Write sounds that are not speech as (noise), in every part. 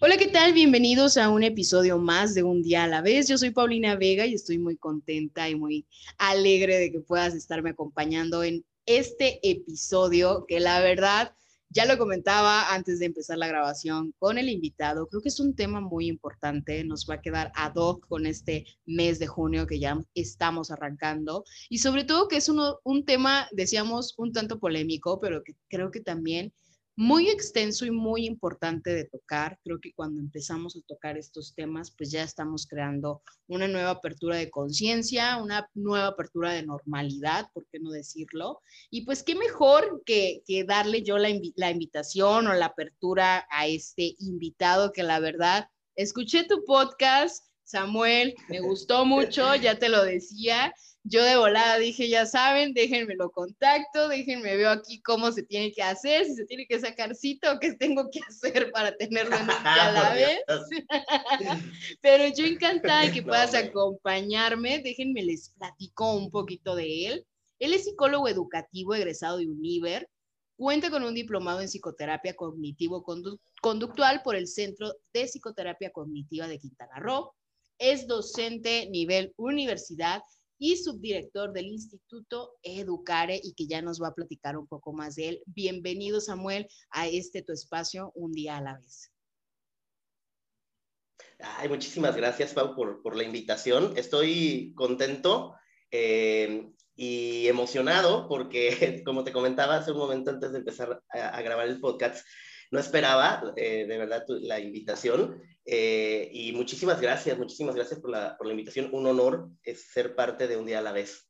Hola, ¿qué tal? Bienvenidos a un episodio más de Un día a la vez. Yo soy Paulina Vega y estoy muy contenta y muy alegre de que puedas estarme acompañando en este episodio que la verdad ya lo comentaba antes de empezar la grabación con el invitado. Creo que es un tema muy importante. Nos va a quedar ad hoc con este mes de junio que ya estamos arrancando. Y sobre todo que es uno, un tema, decíamos, un tanto polémico, pero que creo que también muy extenso y muy importante de tocar. Creo que cuando empezamos a tocar estos temas, pues ya estamos creando una nueva apertura de conciencia, una nueva apertura de normalidad, ¿por qué no decirlo? Y pues qué mejor que, darle yo la, la invitación o la apertura a este invitado que la verdad, escuché tu podcast, Samuel, me gustó mucho, ya te lo decía, yo de volada dije, ya saben, déjenme lo contacto, déjenme veo aquí cómo se tiene que hacer, si se tiene que sacar cita o qué tengo que hacer para tenerlo en (laughs) a la vez. (laughs) Pero yo encantada de que (laughs) puedas acompañarme, déjenme les platico un poquito de él. Él es psicólogo educativo egresado de Univer, cuenta con un diplomado en psicoterapia cognitivo-conductual por el Centro de Psicoterapia Cognitiva de Quintana Roo, es docente nivel universidad y subdirector del Instituto Educare y que ya nos va a platicar un poco más de él. Bienvenido, Samuel, a este tu espacio, un día a la vez. Ay, muchísimas gracias, Pau, por, la invitación. Estoy contento eh, y emocionado porque, (laughs) como te comentaba hace un momento antes de empezar a grabar el podcast, no esperaba eh, de verdad la invitación eh, y muchísimas gracias, muchísimas gracias por la, por la invitación. Un honor es ser parte de un día a la vez.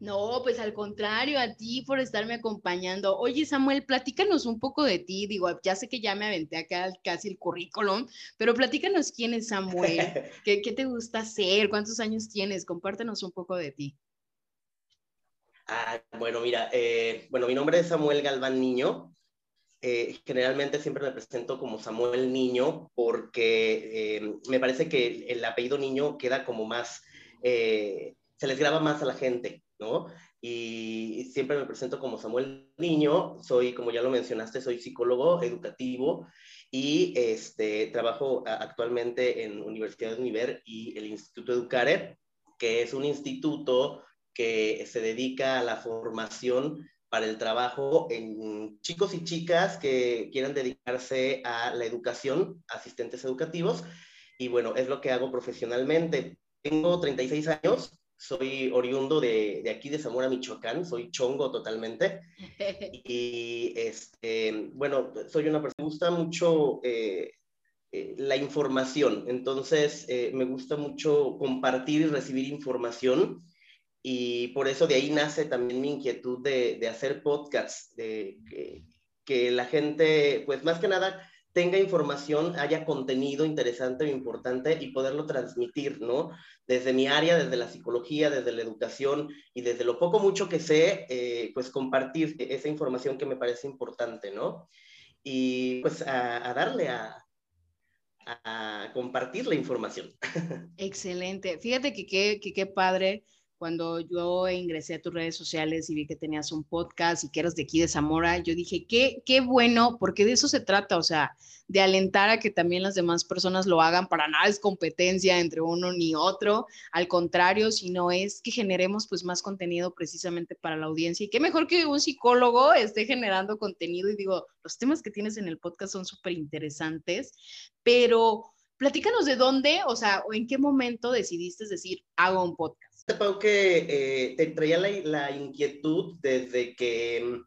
No, pues al contrario, a ti por estarme acompañando. Oye, Samuel, platícanos un poco de ti. Digo, ya sé que ya me aventé acá casi el currículum, pero platícanos quién es Samuel, (laughs) qué, qué te gusta hacer, cuántos años tienes, compártenos un poco de ti. Ah, bueno, mira, eh, bueno, mi nombre es Samuel Galván Niño, eh, generalmente siempre me presento como Samuel Niño porque eh, me parece que el, apellido Niño queda como más, eh, se les graba más a la gente, ¿no? Y siempre me presento como Samuel Niño, soy, como ya lo mencionaste, soy psicólogo educativo y este, trabajo actualmente en Universidad de Univer y el Instituto Educare, que es un instituto que se dedica a la formación para el trabajo en chicos y chicas que quieran dedicarse a la educación, asistentes educativos. Y bueno, es lo que hago profesionalmente. Tengo 36 años, soy oriundo de, de aquí de Zamora, Michoacán, soy chongo totalmente. (laughs) Y este, bueno, soy una persona que me gusta mucho eh, eh, la información, entonces eh, me gusta mucho compartir y recibir información y por eso de ahí nace también mi inquietud de, de hacer podcasts, de que, que, la gente, pues más que nada, tenga información, haya contenido interesante o importante y poderlo transmitir, ¿no? Desde mi área, desde la psicología, desde la educación y desde lo poco mucho que sé, eh, pues compartir esa información que me parece importante, ¿no? Y pues a, a darle a, a compartir la información. (laughs) Excelente. Fíjate que qué padre cuando yo ingresé a tus redes sociales y vi que tenías un podcast y que eras de aquí de Zamora, yo dije, qué, qué bueno, porque de eso se trata, o sea, de alentar a que también las demás personas lo hagan, para nada es competencia entre uno ni otro, al contrario, sino es que generemos pues más contenido precisamente para la audiencia y qué mejor que un psicólogo esté generando contenido y digo, los temas que tienes en el podcast son súper interesantes, pero platícanos de dónde, o sea, o en qué momento decidiste decir, hago un podcast. Pau, que eh, te traía la, inquietud desde que,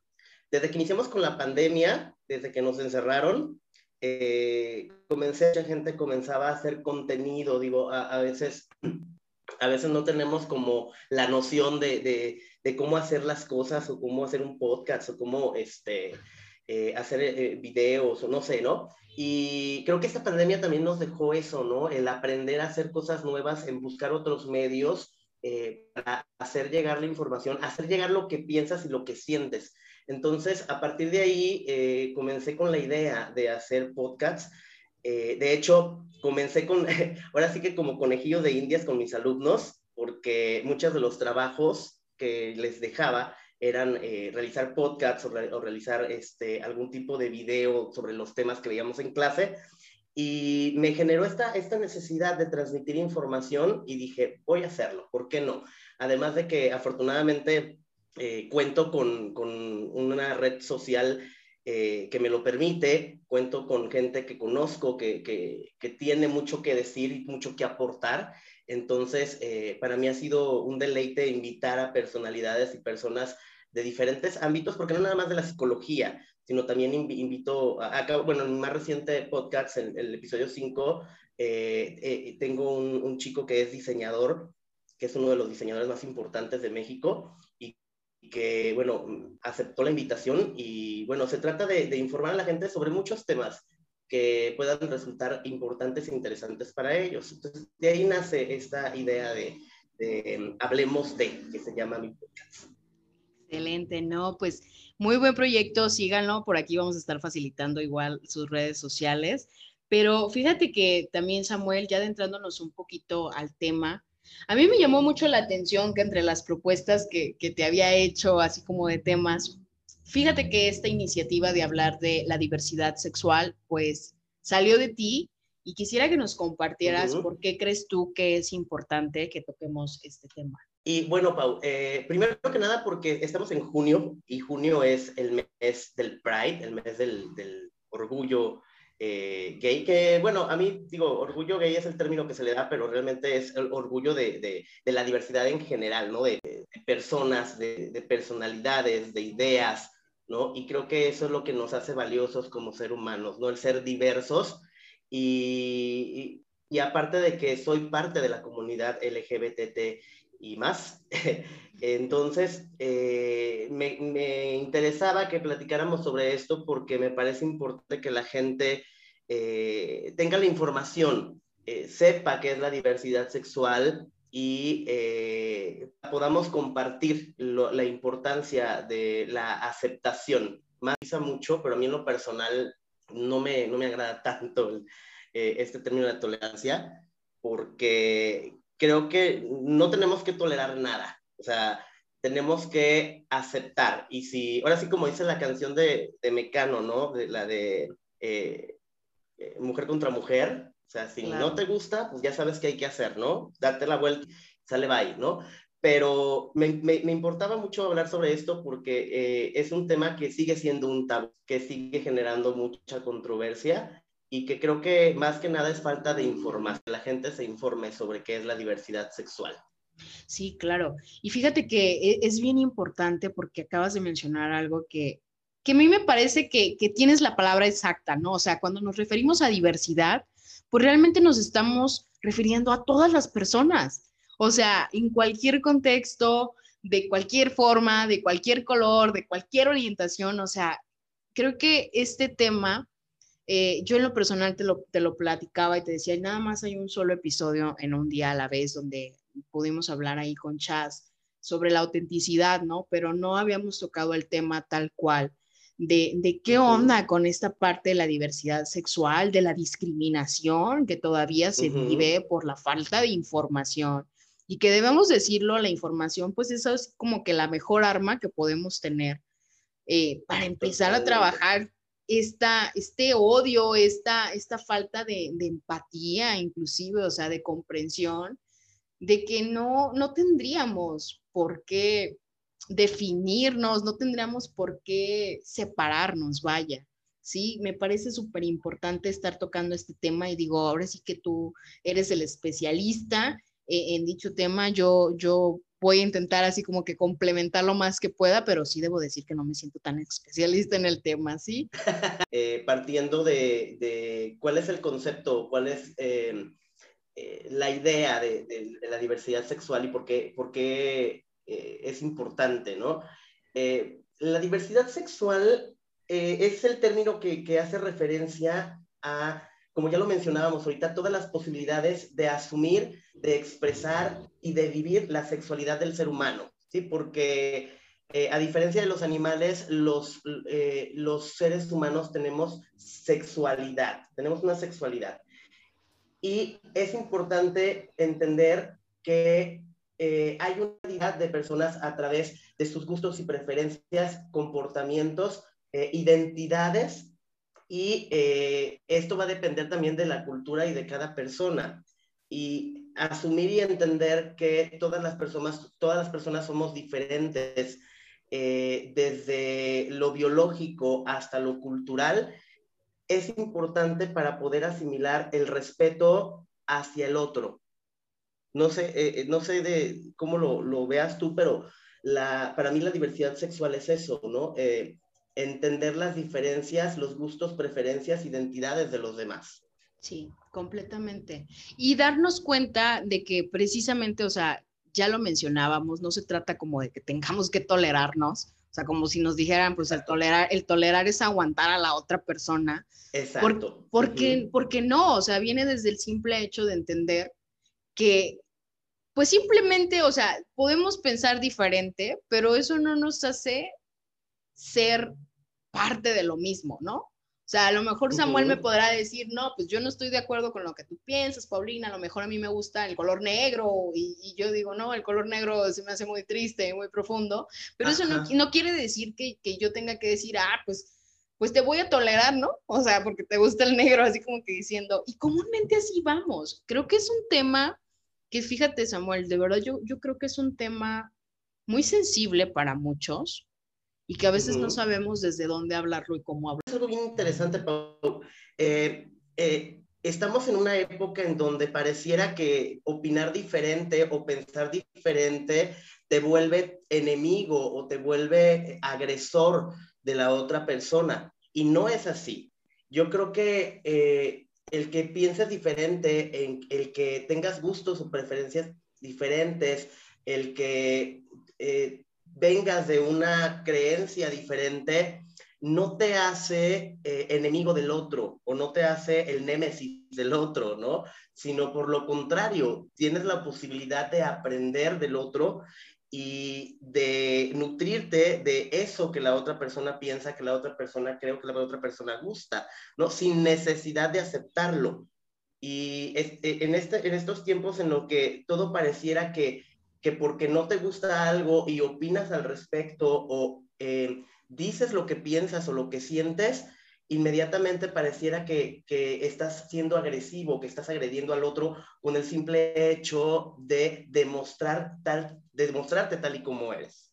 desde que iniciamos con la pandemia, desde que nos encerraron, eh, comencé, mucha gente comenzaba a hacer contenido, digo, a, veces, a veces no tenemos como la noción de, de, de, cómo hacer las cosas o cómo hacer un podcast o cómo, este, eh, hacer eh, videos o no sé, ¿no? Y creo que esta pandemia también nos dejó eso, ¿no? El aprender a hacer cosas nuevas, en buscar otros medios para hacer llegar la información, hacer llegar lo que piensas y lo que sientes. Entonces, a partir de ahí, comencé con la idea de hacer podcasts. de hecho, comencé con, (laughs) ahora sí que como conejillo de indias con mis alumnos, porque muchos de los trabajos que les dejaba eran eh, realizar podcasts o, realizar este, algún tipo de video sobre los temas que veíamos en clase. Y me generó esta, esta necesidad de transmitir información y dije, voy a hacerlo, ¿por qué no? Además de que afortunadamente eh, cuento con, con, una red social eh, que me lo permite, cuento con gente que conozco, que, que, que tiene mucho que decir y mucho que aportar. Entonces, para mí ha sido un deleite invitar a personalidades y personas de diferentes ámbitos, porque no nada más de la psicología, sino también invito, a, bueno, en mi más reciente podcast, en el episodio 5, eh, eh, tengo un, chico que es diseñador, que es uno de los diseñadores más importantes de México y que, bueno, aceptó la invitación y, bueno, se trata de, informar a la gente sobre muchos temas que puedan resultar importantes e interesantes para ellos. Entonces, de ahí nace esta idea de, de Hablemos de, que se llama mi podcast. Excelente, no, pues muy buen proyecto, síganlo, por aquí vamos a estar facilitando igual sus redes sociales, pero fíjate que también Samuel, ya adentrándonos un poquito al tema, a mí me llamó mucho la atención que entre las propuestas que, que te había hecho, así como de temas, fíjate que esta iniciativa de hablar de la diversidad sexual, pues salió de ti y quisiera que nos compartieras por qué crees tú que es importante que toquemos este tema. Y bueno, Pau, eh, primero que nada porque estamos en junio y junio es el mes del Pride, el mes del, del orgullo eh, gay, que bueno, a mí digo, orgullo gay es el término que se le da, pero realmente es el orgullo de, de, de la diversidad en general, ¿no? De, personas, de, personalidades, de ideas, ¿no? Y creo que eso es lo que nos hace valiosos como ser humanos, ¿no? El ser diversos y, y, y aparte de que soy parte de la comunidad LGBT y más. (laughs) Entonces, eh, me, interesaba que platicáramos sobre esto porque me parece importante que la gente eh, tenga la información, eh, sepa qué es la diversidad sexual y podamos compartir la importancia de la aceptación. Me mucho, pero a mí en lo personal no me, no me agrada tanto este término de tolerancia porque creo que no tenemos que tolerar nada. O sea, tenemos que aceptar. Y si, ahora sí, como dice la canción de, de Mecano, ¿no? De, la de eh, eh, Mujer contra Mujer. O sea, si no te gusta, pues ya sabes qué hay que hacer, ¿no? Darte la vuelta, sale bye, ¿no? Pero me, me, me importaba mucho hablar sobre esto porque eh, es un tema que sigue siendo un tabú, que sigue generando mucha controversia y que creo que más que nada es falta de información, la gente se informe sobre qué es la diversidad sexual. Sí, claro. Y fíjate que e, es bien importante porque acabas de mencionar algo que, que a mí me parece que, que tienes la palabra exacta, ¿no? O sea, cuando nos referimos a diversidad, pues realmente nos estamos refiriendo a todas las personas. O sea, en cualquier contexto, de cualquier forma, de cualquier color, de cualquier orientación, o sea, creo que este tema eh, yo en lo personal te lo, te lo platicaba y te decía, nada más hay un solo episodio en un día a la vez donde pudimos hablar ahí con Chaz sobre la autenticidad, ¿no? Pero no habíamos tocado el tema tal cual de, de qué onda con esta parte de la diversidad sexual, de la discriminación que todavía se vive por la falta de información y que debemos decirlo, la información, pues eso es como que la mejor arma que podemos tener eh, para empezar a trabajar esta, este odio, esta, esta falta de, empatía inclusive, o sea, de comprensión, de que no, no tendríamos por qué definirnos, no tendríamos por qué separarnos, vaya. Sí, me parece súper importante estar tocando este tema y digo, ahora sí que tú eres el especialista eh, en dicho tema, yo, yo voy a intentar así como que complementar lo más que pueda, pero sí debo decir que no me siento tan especialista en el tema, ¿sí? (laughs) Eh, partiendo de, de, cuál es el concepto, cuál es em, eh, la idea de, la diversidad sexual y por qué, por qué eh, es importante, ¿no? la diversidad sexual eh, es el término que hace referencia a, como ya lo mencionábamos ahorita, todas las posibilidades de asumir, de expresar y de vivir la sexualidad del ser humano, ¿sí? Porque eh, a diferencia de los animales, los, eh, los seres humanos tenemos sexualidad, tenemos una sexualidad. Y es importante entender que eh, hay una cantidad de personas a través de sus gustos y preferencias, comportamientos, identidades, y esto va a depender también de la cultura y de cada persona. Y asumir y entender que todas las personas, todas las personas somos diferentes, eh, desde lo biológico hasta lo cultural, es importante para poder asimilar el respeto hacia el otro. No sé, eh, eh, no sé de cómo lo, veas tú, pero la, para mí la diversidad sexual es eso, ¿no? Entender las diferencias, los gustos, preferencias, identidades de los demás. Sí, completamente. Y darnos cuenta de que precisamente, o sea, ya lo mencionábamos, no se trata como de que tengamos que tolerarnos, o sea, como si nos dijeran, pues el tolerar, el tolerar es aguantar a la otra persona. Exacto. porque, porque no, o sea, viene desde el simple hecho de entender que, pues simplemente, o sea, podemos pensar diferente, pero eso no nos hace ser parte de lo mismo, ¿no? O sea, a lo mejor Samuel me podrá decir, no, pues yo no estoy de acuerdo con lo que tú piensas, Paulina, a lo mejor a mí me gusta el color negro y, yo digo, no, el color negro se me hace muy triste, muy profundo, pero eso no, no, quiere decir que, que, yo tenga que decir, ah, pues, pues te voy a tolerar, ¿no? O sea, porque te gusta el negro, así como que diciendo, y comúnmente así vamos. Creo que es un tema que, fíjate, Samuel, de verdad yo, yo creo que es un tema muy sensible para muchos, y que a veces no sabemos desde dónde hablarlo y cómo hablarlo. Es algo bien interesante, Pau. Eh, eh, estamos en una época en donde pareciera que opinar diferente o pensar diferente te vuelve enemigo o te vuelve agresor de la otra persona. Y no es así. Yo creo que eh, el que pienses diferente, en, el que tengas gustos o preferencias diferentes, el que vengas de una creencia diferente, no te hace eh, enemigo del otro o no te hace el némesis del otro, ¿no? Sino por lo contrario, tienes la posibilidad de aprender del otro y de nutrirte de eso que la otra persona piensa, que la otra persona cree, que la otra persona gusta, ¿no? Sin necesidad de aceptarlo. Y eh, en, este, en estos tiempos en los que todo pareciera que que porque no te gusta algo y opinas al respecto o eh, dices lo que piensas o lo que sientes, inmediatamente pareciera que, que, estás siendo agresivo, que estás agrediendo al otro con el simple hecho de demostrar tal, de demostrarte tal y como eres.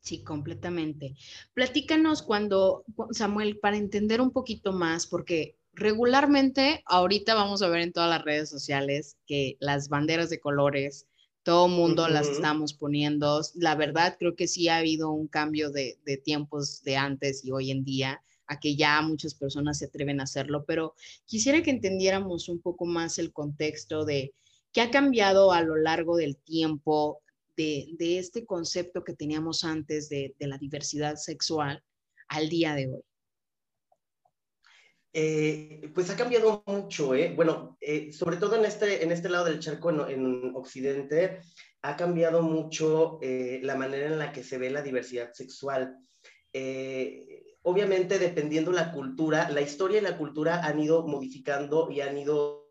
Sí, completamente. Platícanos cuando, Samuel, para entender un poquito más, porque regularmente ahorita vamos a ver en todas las redes sociales que las banderas de colores, todo mundo las estamos poniendo. La verdad, creo que sí ha habido un cambio de, tiempos de antes y hoy en día, a que ya muchas personas se atreven a hacerlo, pero quisiera que entendiéramos un poco más el contexto de qué ha cambiado a lo largo del tiempo de, este concepto que teníamos antes de la diversidad sexual al día de hoy. Eh, pues ha cambiado mucho, ¿eh? Bueno, eh, sobre todo en este, en este lado del charco, en, Occidente, ha cambiado mucho la manera en la que se ve la diversidad sexual. obviamente, dependiendo la cultura, la historia y la cultura han ido modificando y han ido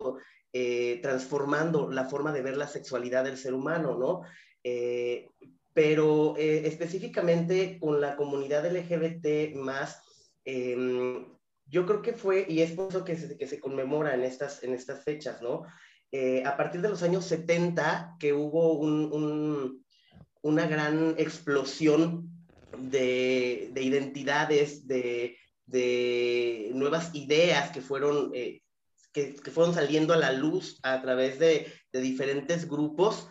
transformando la forma de ver la sexualidad del ser humano, ¿no? pero específicamente con la comunidad LGBT más, em, yo creo que fue, y es por eso que se, que se conmemora en estas, en estas fechas, ¿no? Eh, a partir de los años 70, que hubo un, una gran explosión de, de identidades, de, de, nuevas ideas que fueron, eh, que, que, fueron saliendo a la luz a través de, de diferentes grupos,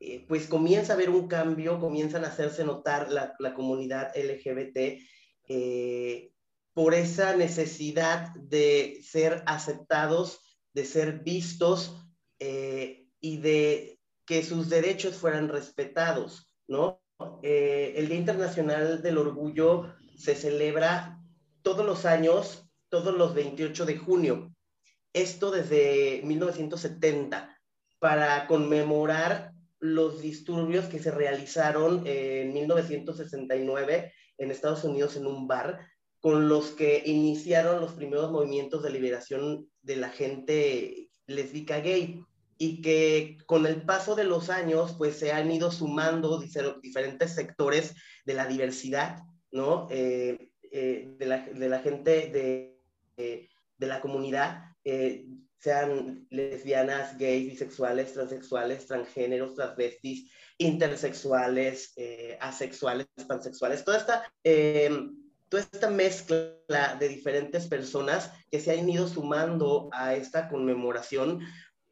eh, pues comienza a haber un cambio, comienzan a hacerse notar la, la comunidad LGBT por esa necesidad de ser aceptados, de ser vistos eh, y de que sus derechos fueran respetados, ¿no? Eh, el Día Internacional del Orgullo se celebra todos los años, todos los 28 de junio. Esto desde 1970, para conmemorar los disturbios que se realizaron en 1969 en Estados Unidos en un bar, con los que iniciaron los primeros movimientos de liberación de la gente lésbica gay y que con el paso de los años pues se han ido sumando diferentes sectores de la diversidad, ¿no? Eh, eh, de, la, gente de, eh, de la comunidad, sean lesbianas, gays, bisexuales, transexuales, transgéneros, transvestis, intersexuales, asexuales, pansexuales, toda esta toda esta mezcla de diferentes personas que se han ido sumando a esta conmemoración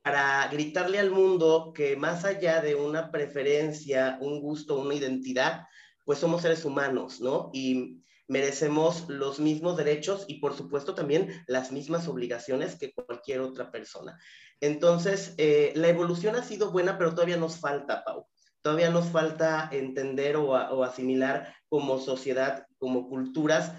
para gritarle al mundo que más allá de una preferencia, un gusto, una identidad, pues somos seres humanos, ¿no? Y merecemos los mismos derechos y por supuesto también las mismas obligaciones que cualquier otra persona. Entonces, eh, la evolución ha sido buena, pero todavía nos falta, Pau. Todavía nos falta entender o, o asimilar como sociedad, como culturas,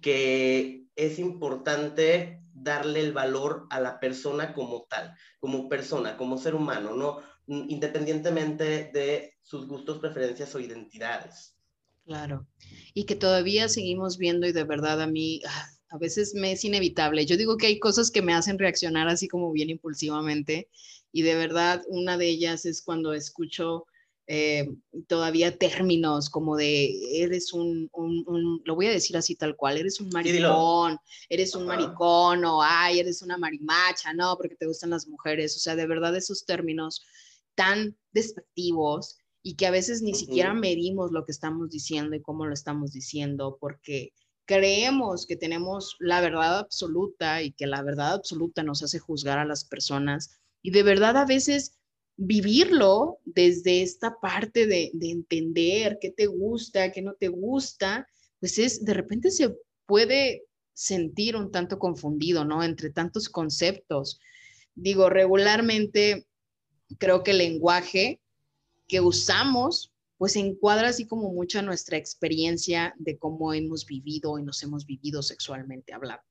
que es importante darle el valor a la persona como tal, como persona, como ser humano, ¿no? Independientemente de sus gustos, preferencias o identidades. Claro. Y que todavía seguimos viendo y de verdad a mí ah, a veces me es inevitable. Yo digo que hay cosas que me hacen reaccionar así como bien impulsivamente y de verdad una de ellas es cuando escucho eh, todavía términos como de eres un, lo voy a decir así tal cual, eres un maricón, eres un maricón o ay, eres una marimacha, no, porque te gustan las mujeres, o sea, de verdad esos términos tan despectivos y que a veces ni siquiera medimos lo que estamos diciendo y cómo lo estamos diciendo, porque creemos que tenemos la verdad absoluta y que la verdad absoluta nos hace juzgar a las personas y de verdad a veces vivirlo desde esta parte de, entender qué te gusta, qué no te gusta, pues es, de repente se puede sentir un tanto confundido, ¿no? Entre tantos conceptos. Digo, regularmente creo que el lenguaje que usamos, pues encuadra así como mucho nuestra experiencia de cómo hemos vivido y nos hemos vivido sexualmente hablando.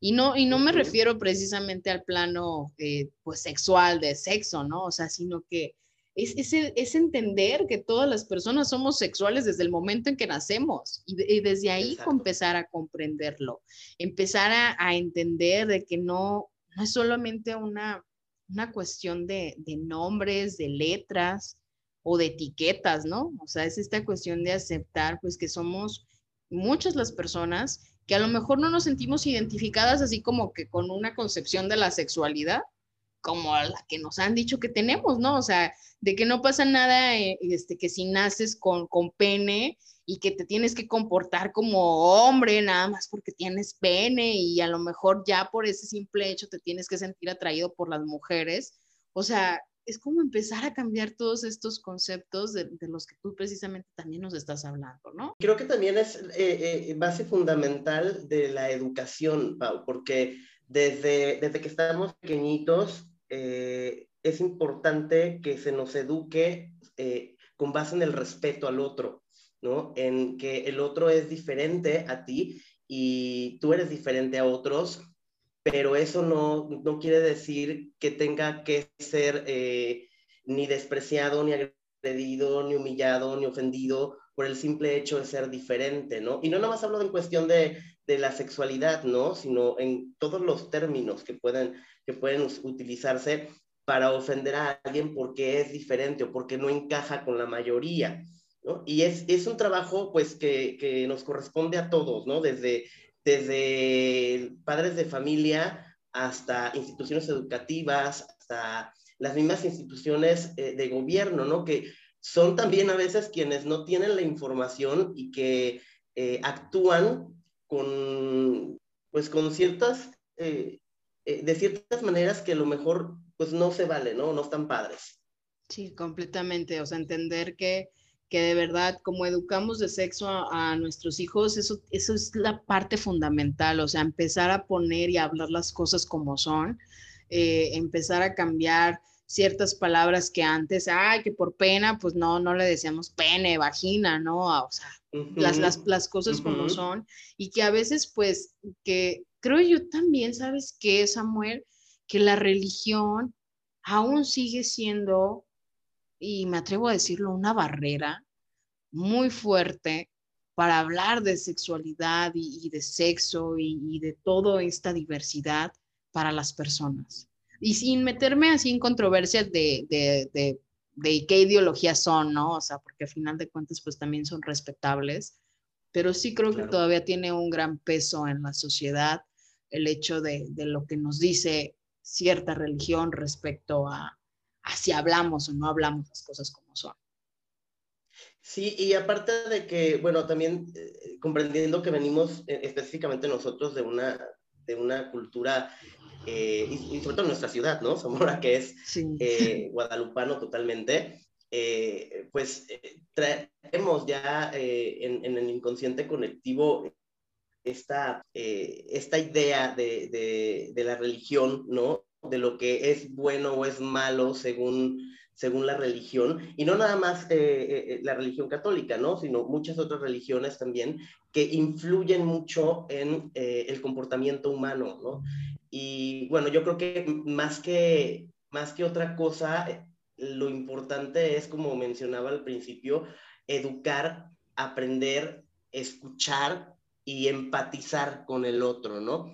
Y no, y no me refiero precisamente al plano eh, pues sexual de sexo, ¿no? O sea, sino que es, es, entender que todas las personas somos sexuales desde el momento en que nacemos y, desde ahí empezar a comprenderlo, empezar a, a, entender de que no, no es solamente una, una cuestión de, de nombres, de letras o de etiquetas, ¿no? O sea, es esta cuestión de aceptar pues que somos muchas las personas que a lo mejor no nos sentimos identificadas así como que con una concepción de la sexualidad como la que nos han dicho que tenemos, ¿no? O sea, de que no pasa nada, eh, este, que si naces con, con pene y que te tienes que comportar como hombre nada más porque tienes pene y a lo mejor ya por ese simple hecho te tienes que sentir atraído por las mujeres. O sea, es como empezar a cambiar todos estos conceptos de, los que tú precisamente también nos estás hablando, ¿no? Creo que también es eh, eh, base fundamental de la educación, Pau, porque desde, desde que estamos pequeñitos eh, es importante que se nos eduque con base en el respeto al otro, ¿no? En que el otro es diferente a ti y tú eres diferente a otros pero eso no, no quiere decir que tenga que ser eh, ni despreciado, ni agredido, ni humillado, ni ofendido por el simple hecho de ser diferente, ¿no? Y no nada más hablo en cuestión de, de, la sexualidad, ¿no? Sino en todos los términos que pueden, que pueden utilizarse para ofender a alguien porque es diferente o porque no encaja con la mayoría, ¿no? Y es, es un trabajo, pues, que, que nos corresponde a todos, ¿no? Desde desde padres de familia hasta instituciones educativas, hasta las mismas instituciones eh, de gobierno, ¿no? Que son también a veces quienes no tienen la información y que eh, actúan con, pues, con ciertas, eh, de ciertas maneras que a lo mejor, pues, no se vale, ¿no? No están padres. Sí, completamente. O sea, entender que que de verdad, como educamos de sexo a, nuestros hijos, eso, eso es la parte fundamental, o sea, empezar a poner y hablar las cosas como son, eh, empezar a cambiar ciertas palabras que antes, ay, que por pena, pues no, no le decíamos pene, vagina, ¿no? O sea, las, las, las, cosas como son. Y que a veces, pues, que creo yo también, ¿sabes qué, Samuel? Que la religión aún sigue siendo, y me atrevo a decirlo, una barrera muy fuerte para hablar de sexualidad y, de sexo y, de toda esta diversidad para las personas. Y sin meterme así en controversias de, de, de, qué ideologías son, ¿no? O sea, porque al final de cuentas pues también son respetables, pero sí creo que todavía tiene un gran peso en la sociedad el hecho de, lo que nos dice cierta religión respecto a, a si hablamos o no hablamos las cosas como son. Sí, y aparte de que, bueno, también eh, comprendiendo que venimos eh, específicamente nosotros de una, de una cultura, eh, y, sobre todo en nuestra ciudad, ¿no? (laughs) Zamora, que es guadalupano totalmente, pues traemos ya en, en, el inconsciente colectivo esta, esta idea de, de, de la religión, ¿no? De lo que es bueno o es malo según según la religión, y no nada más eh, eh, eh, la religión católica, ¿no? Sino muchas otras religiones también que influyen mucho en el comportamiento humano, ¿no? Y bueno, yo creo que más que, más que otra cosa, lo importante es, como mencionaba al principio, educar, aprender, escuchar y empatizar con el otro, ¿no?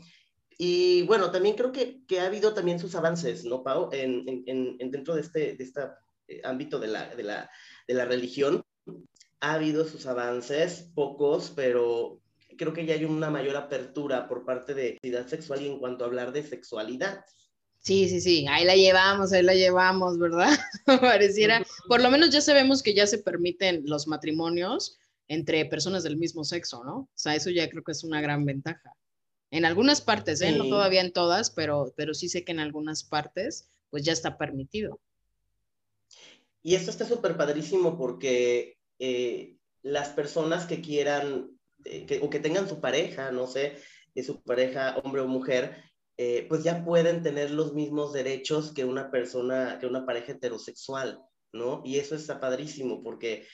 Y bueno, también creo que, que ha habido también sus avances, ¿no, Pau? En, en, en dentro de este, de este ámbito de la, de, la, de la religión, ha habido sus avances, pocos, pero creo que ya hay una mayor apertura por parte de la identidad sexual y en cuanto a hablar de sexualidad. Sí, sí, sí, ahí la llevamos, ahí la llevamos, ¿verdad? (laughs) Pareciera, por lo menos ya sabemos que ya se permiten los matrimonios entre personas del mismo sexo, ¿no? O sea, eso ya creo que es una gran ventaja. En algunas partes, ¿eh? no todavía en todas, pero, pero sí sé que en algunas partes pues ya está permitido. Y esto está súper padrísimo porque eh, las personas que quieran eh, o que tengan su pareja, no sé, su pareja hombre o mujer, eh, pues ya pueden tener los mismos derechos que una persona, que una pareja heterosexual, ¿no? Y eso está padrísimo porque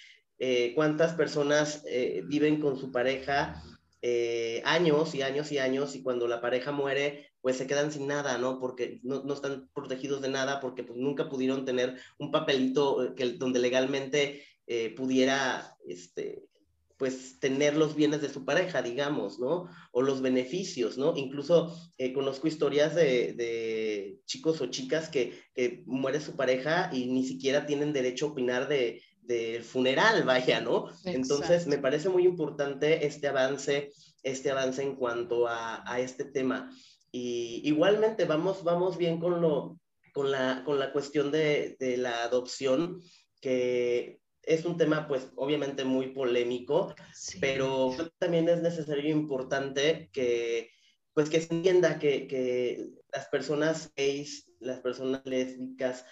cuántas personas viven con su pareja eh, años y años y años y cuando la pareja muere, pues se quedan sin nada, ¿no? Porque no, no están protegidos de nada, porque pues, nunca pudieron tener un papelito eh, que, donde legalmente eh, pudiera, este, pues, tener los bienes de su pareja, digamos, ¿no? O los beneficios, ¿no? Incluso conozco historias de, de, chicos o chicas que, que muere su pareja y ni siquiera tienen derecho a opinar de, del funeral, vaya, ¿no? Entonces, me parece muy importante este avance, este avance en cuanto a, este tema. Y igualmente vamos, vamos bien con, lo, con, la, con la cuestión de, la adopción, que es un tema, pues, obviamente muy polémico, pero también es necesario e importante que, pues, que se entienda que, que las personas gays, las personas lésbicas,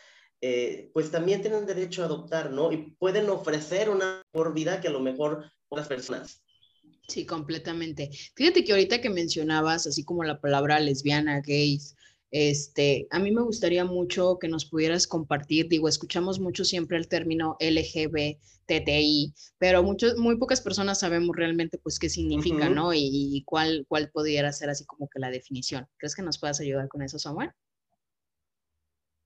eh, pues también tienen derecho a adoptar, ¿no? Y pueden ofrecer una mejor vida que a lo mejor otras personas. Sí, completamente. Fíjate que ahorita que mencionabas, así como la palabra lesbiana, gays, este, a mí me gustaría mucho que nos pudieras compartir, digo, escuchamos mucho siempre el término LGBTI, pero muchos, muy pocas personas sabemos realmente pues qué significa, ¿no? Y, y, cuál, cuál pudiera ser así como que la definición. ¿Crees que nos puedas ayudar con eso, Samuel?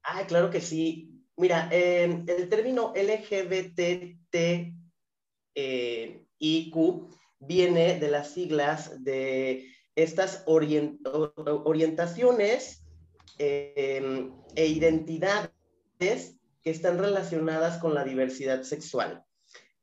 Ah, claro que sí. Mira, el término LGBTIQ eh, viene de las siglas de estas orientaciones em, e identidades que están relacionadas con la diversidad sexual.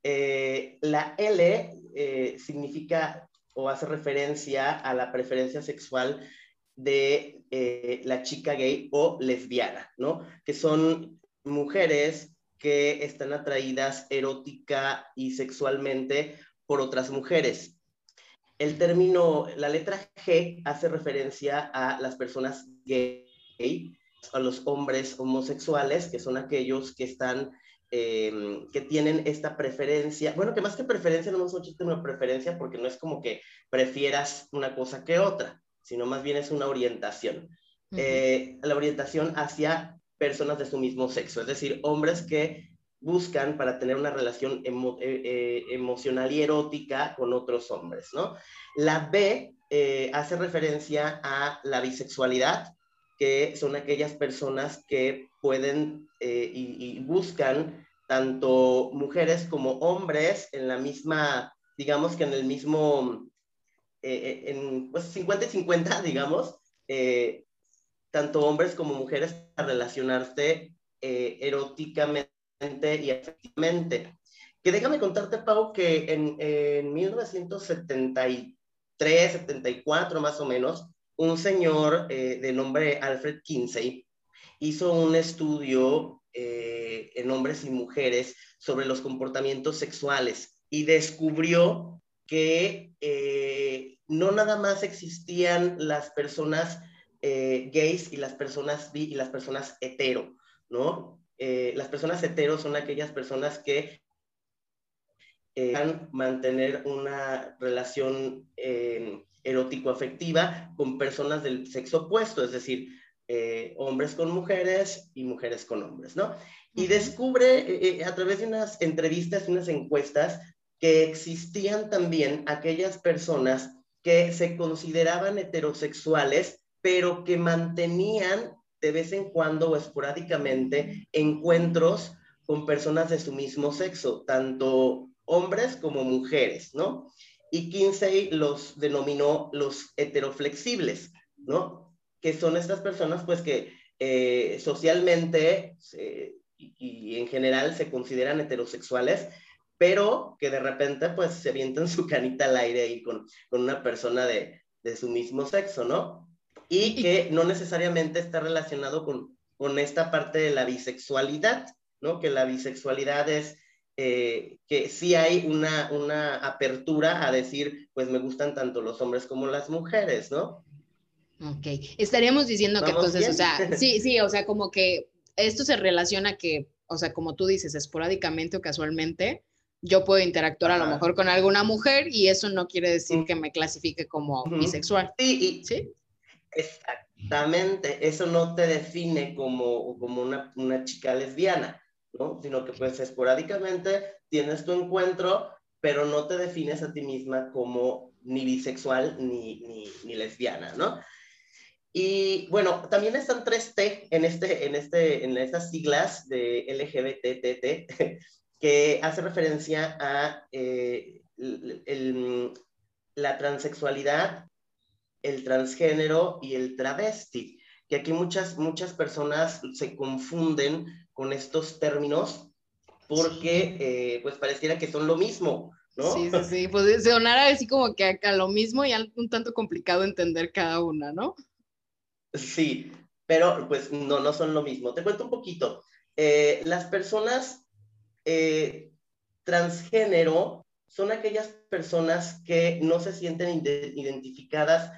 Eh, la L eh, significa o hace referencia a la preferencia sexual de eh, la chica gay o lesbiana, ¿no? Que son mujeres que están atraídas erótica y sexualmente por otras mujeres. El término, la letra G hace referencia a las personas gay, a los hombres homosexuales, que son aquellos que están, em, que tienen esta preferencia, bueno, que más que preferencia, no es una preferencia porque no es como que prefieras una cosa que otra, sino más bien es una orientación. Eh, la orientación hacia personas de su mismo sexo, es decir, hombres que buscan para tener una relación eh, eh, emocional y erótica con otros hombres, ¿no? La B hace referencia a la bisexualidad, que son aquellas personas que pueden y, buscan tanto mujeres como hombres en la misma, digamos que en el mismo, en pues 50 y 50, (laughs) digamos, tanto hombres como mujeres a relacionarse eróticamente y efectivamente. Que déjame contarte, Pau, que en, en 1973, 74 más o menos, un señor eh, de nombre Alfred Kinsey hizo un estudio eh, en hombres y mujeres sobre los comportamientos sexuales y descubrió que eh, no nada más existían las personas gays y las personas bi y las personas hetero, ¿no? Eh, las personas heteros son aquellas personas que eh, mantener una relación eh, erótico-afectiva con personas del sexo opuesto, es decir, eh, hombres con mujeres y mujeres con hombres, ¿no? Y descubre a través de unas entrevistas y unas encuestas existían también aquellas personas que se consideraban heterosexuales, pero que mantenían de vez en cuando o esporádicamente encuentros con personas de su mismo sexo, tanto hombres como mujeres, ¿no? Y Kinsey los denominó los heteroflexibles, ¿no? Que son estas personas, pues, que eh, socialmente y, en general se consideran heterosexuales, pero que de repente, pues, se avientan (laughs) su canita al aire y con, con una persona de, de su mismo sexo, ¿no? y que no necesariamente está relacionado con, con esta parte de la bisexualidad, ¿no? Que la bisexualidad es eh, que sí hay una, una apertura a decir, pues me gustan tanto los hombres como las mujeres, ¿no? Ok, estaríamos diciendo que entonces, o sea, (laughs) sí, sí, o sea, como que esto se relaciona que, o sea, como tú dices, esporádicamente o casualmente, yo puedo interactuar a lo mejor con alguna mujer y eso no quiere decir que me clasifique como bisexual. Sí, y, ¿sí? Exactamente, eso no te define como, como una, una chica lesbiana, ¿no? Sino que pues esporádicamente tienes tu encuentro, pero no te defines a ti misma como ni bisexual ni, ni, ni lesbiana, ¿no? Y bueno, también están tres T en, este, en, este, en estas siglas de LGBTT, que hace referencia a eh, el, la transexualidad, el transgénero y el travesti, que aquí muchas, muchas personas se confunden con estos términos porque eh, pues pareciera que son lo mismo, ¿no? Sí, sí, sí, pues sonara así como que acá lo mismo y un tanto complicado entender cada una, ¿no? Sí, pero pues no, no son lo mismo. Te cuento un poquito. Eh, las personas eh, transgénero son aquellas personas que no se sienten identificadas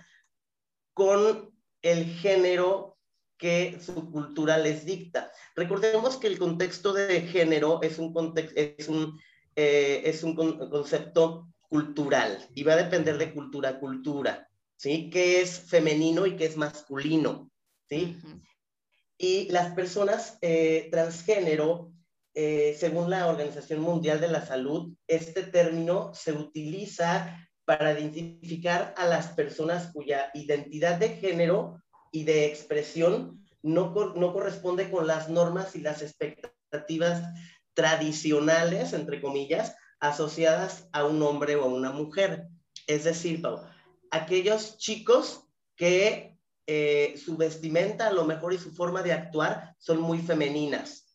con el género que su cultura les dicta. Recordemos que el contexto de género es un, es un, eh, es un concepto cultural y va a depender de cultura a cultura, ¿sí? ¿Qué es femenino y qué es masculino? ¿sí? Y las personas eh, transgénero, eh, según la Organización Mundial de la Salud, este término se utiliza para identificar a las personas cuya identidad de género y de expresión no, no corresponde con las normas y las expectativas tradicionales, entre comillas, asociadas a un hombre o a una mujer. Es decir, aquellos chicos que eh, su vestimenta a lo mejor y su forma de actuar son muy femeninas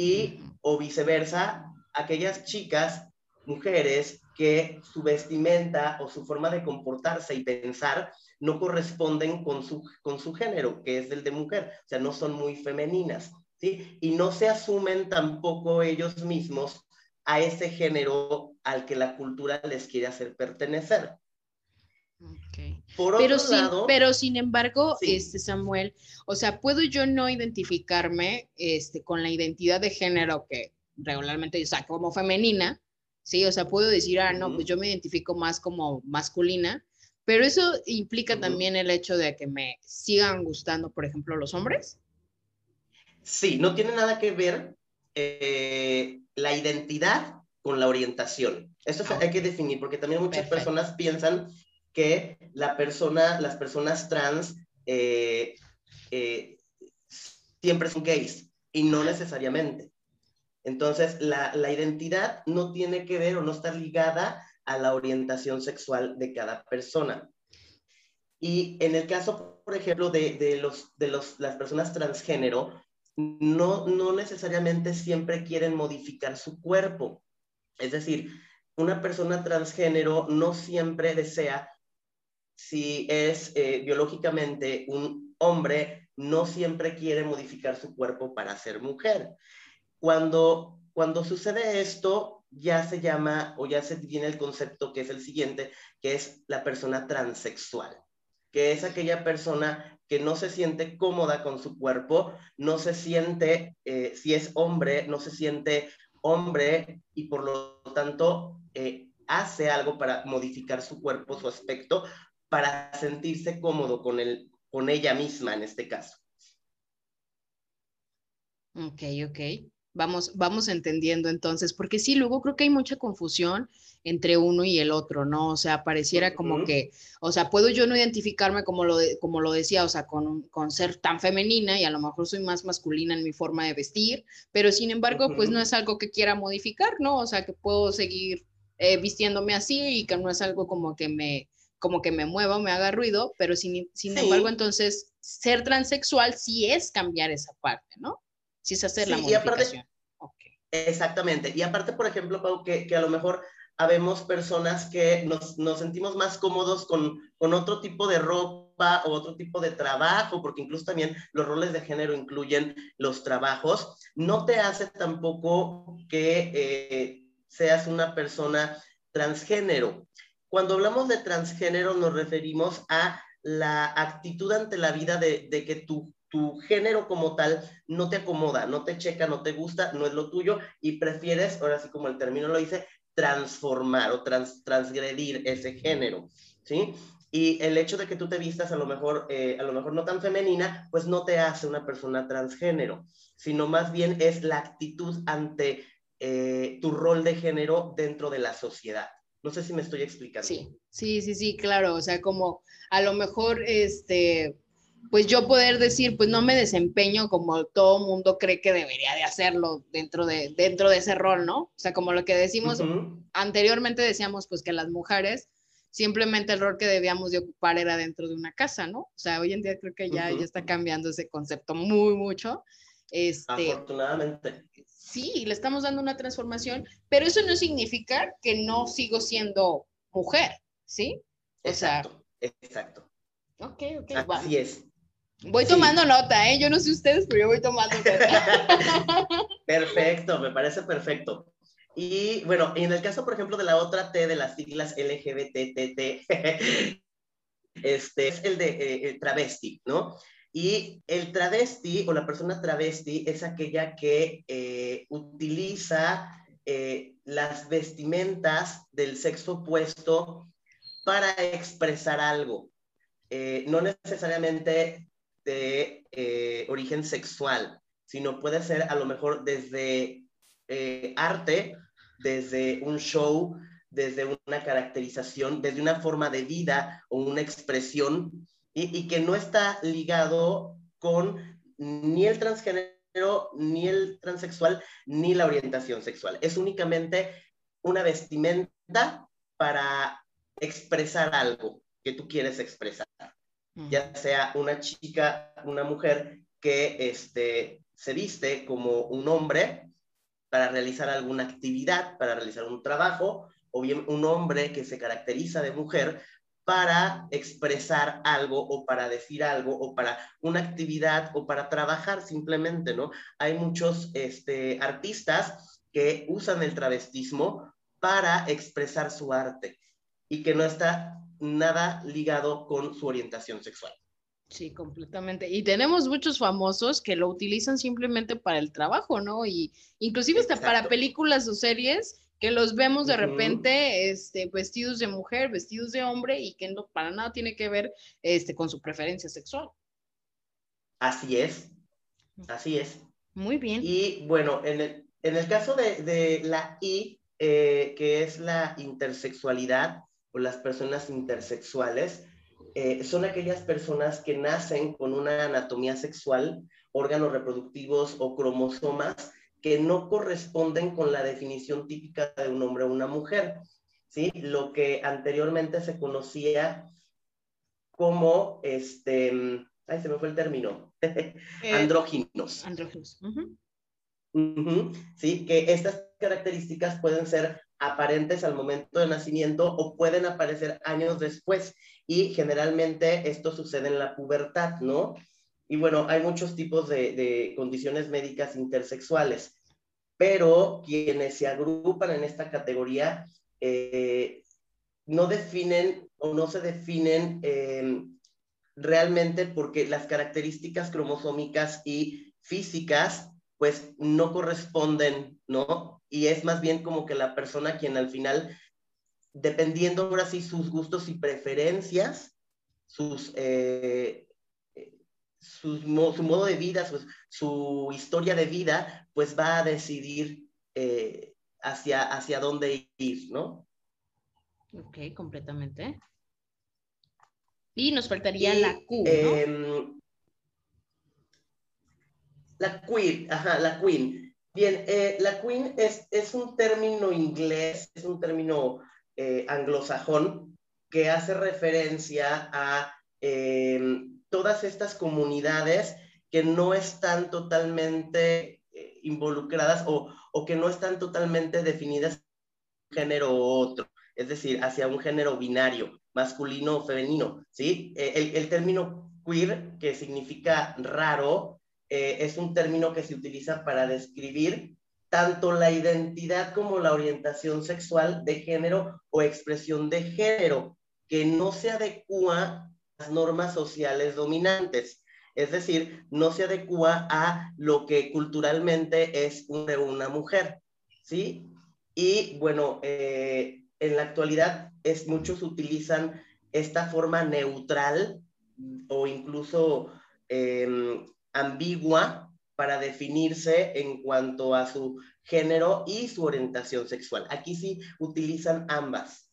y o viceversa, aquellas chicas, mujeres que su vestimenta o su forma de comportarse y pensar no corresponden con su, con su género, que es el de mujer, o sea, no son muy femeninas, ¿sí? Y no se asumen tampoco ellos mismos a ese género al que la cultura les quiere hacer pertenecer. Okay. Por pero, sin, lado, pero sin embargo, este Samuel, o sea, puedo yo no identificarme este, con la identidad de género que regularmente yo saco como femenina, ¿sí? O sea, puedo decir, ah, no, pues yo me identifico más como masculina, pero eso implica también el hecho de que me sigan gustando, por ejemplo, los hombres. Sí, no tiene nada que ver eh, la identidad con la orientación. Eso ah, hay que definir, porque también muchas personas piensan que la persona, las personas trans eh, eh, siempre son gays y no necesariamente. Entonces, la, la, identidad no tiene que ver o no está ligada a la orientación sexual de cada persona. Y en el caso, por ejemplo, de, de, los, de los, las personas transgénero, no, no necesariamente siempre quieren modificar su cuerpo. Es decir, una persona transgénero no siempre desea, si es eh, biológicamente un hombre, no siempre quiere modificar su cuerpo para ser mujer. Cuando, cuando sucede esto, ya se llama o ya se tiene el concepto que es el siguiente, que es la persona transexual, que es aquella persona que no se siente cómoda con su cuerpo, no se siente, eh, si es hombre, no se siente hombre y por lo tanto eh, hace algo para modificar su cuerpo, su aspecto, para sentirse cómodo con, el, con ella misma en este caso. Ok, ok. Vamos, vamos entendiendo entonces, porque sí, luego creo que hay mucha confusión entre uno y el otro, ¿no? O sea, pareciera como que, o sea, puedo yo no identificarme como lo, como lo decía, o sea, con, con, ser tan femenina y a lo mejor soy más masculina en mi forma de vestir, pero sin embargo, pues no es algo que quiera modificar, ¿no? O sea, que puedo seguir eh, vistiéndome así y que no es algo como que me, como que me mueva o me haga ruido, pero sin, sin embargo, entonces, ser transexual sí es cambiar esa parte, ¿no? Si es hacer la modificación. Exactamente. Y aparte, por ejemplo, Pau, que, que, a lo mejor habemos personas que nos, nos sentimos más cómodos con, con, otro tipo de ropa o otro tipo de trabajo, porque incluso también los roles de género incluyen los trabajos, no te hace tampoco que eh, seas una persona transgénero. Cuando hablamos de transgénero nos referimos a la actitud ante la vida de, que tú tu género como tal no te acomoda, no te checa, no te gusta, no es lo tuyo y prefieres, ahora sí como el término lo dice, transformar o transgredir ese género, ¿sí? Y el hecho de que tú te vistas a lo mejor, eh, a lo mejor no tan femenina, pues no te hace una persona transgénero, sino más bien es la actitud ante eh, tu rol de género dentro de la sociedad. No sé si me estoy explicando. Sí, sí, sí, sí, claro. O sea, como a lo mejor, este, pues yo poder decir, pues no me desempeño como todo mundo cree que debería de hacerlo dentro de, dentro de ese rol, ¿no? O sea, como lo que decimos, anteriormente decíamos pues que las mujeres simplemente el rol que debíamos de ocupar era dentro de una casa, ¿no? O sea, hoy en día creo que ya, ya está cambiando ese concepto muy mucho. Este, Afortunadamente. Sí, le estamos dando una transformación, pero eso no significa que no sigo siendo mujer, ¿sí? O exacto, exacto. Ok, ok. Así es. Voy tomando nota, ¿eh? Yo no sé ustedes, pero yo voy tomando nota. (laughs) perfecto, me parece perfecto. Y bueno, en el caso, por ejemplo, de la otra T de las siglas LGBTTT, (laughs) este es el de eh, travesti, ¿no? Y el travesti o la persona travesti es aquella que eh, utiliza eh, las vestimentas del sexo opuesto para expresar algo. no necesariamente de eh, origen sexual, sino puede ser a lo mejor desde eh, arte, desde un show, desde una caracterización, desde una forma de vida o una expresión, y, que no está ligado con ni el transgénero, ni el transexual, ni la orientación sexual. Es únicamente una vestimenta para expresar algo que tú quieres expresar ya sea una chica, una mujer que este, se viste como un hombre para realizar alguna actividad, para realizar un trabajo, o bien un hombre que se caracteriza de mujer para expresar algo o para decir algo o para una actividad o para trabajar simplemente, ¿no? Hay muchos este, artistas que usan el travestismo para expresar su arte y que no está nada ligado con su orientación sexual. Sí, completamente. Y tenemos muchos famosos que lo utilizan simplemente para el trabajo, ¿no? Y inclusive hasta para películas o series que los vemos de repente este, vestidos de mujer, vestidos de hombre y que no para nada tiene que ver este, con su preferencia sexual. Así es, así es. Muy bien. Y bueno, en el, en el caso de, de la I, eh, que es la intersexualidad o las personas intersexuales, eh, son aquellas personas que nacen con una anatomía sexual, órganos reproductivos o cromosomas que no corresponden con la definición típica de un hombre o una mujer, ¿sí? Lo que anteriormente se conocía como, este, ay, se me fue el término, (laughs) eh, andróginos. Andróginos. Sí, que estas características pueden ser aparentes al momento de nacimiento o pueden aparecer años después y generalmente esto sucede en la pubertad, ¿no? Y bueno, hay muchos tipos de, condiciones médicas intersexuales, pero quienes se agrupan en esta categoría eh, no definen o no se definen em, realmente porque las características cromosómicas y físicas pues no corresponden, ¿no? Y es más bien como que la persona quien al final, dependiendo ahora sí sus gustos y preferencias, sus eh, su, modo de vida, su, historia de vida, pues va a decidir eh, hacia, hacia dónde ir, ¿no? Ok, completamente. Y nos faltaría la Q, ¿no? Em, la queen, ajá, la queen. Bien, eh, la queen es, es, un término inglés, es un término eh, anglosajón que hace referencia a em, todas estas comunidades que no están totalmente eh, involucradas o, o, que no están totalmente definidas un género u otro, es decir, hacia un género binario, masculino o femenino, ¿sí? Eh, el, el, término queer, que significa raro, eh, es un término que se utiliza para describir tanto la identidad como la orientación sexual de género o expresión de género, que no se adecua normas sociales dominantes. Es decir, no se adecua a lo que culturalmente es una mujer, ¿sí? Y bueno, eh, en la actualidad es, muchos utilizan esta forma neutral o incluso em, ambigua para definirse en cuanto a su género y su orientación sexual. Aquí sí utilizan ambas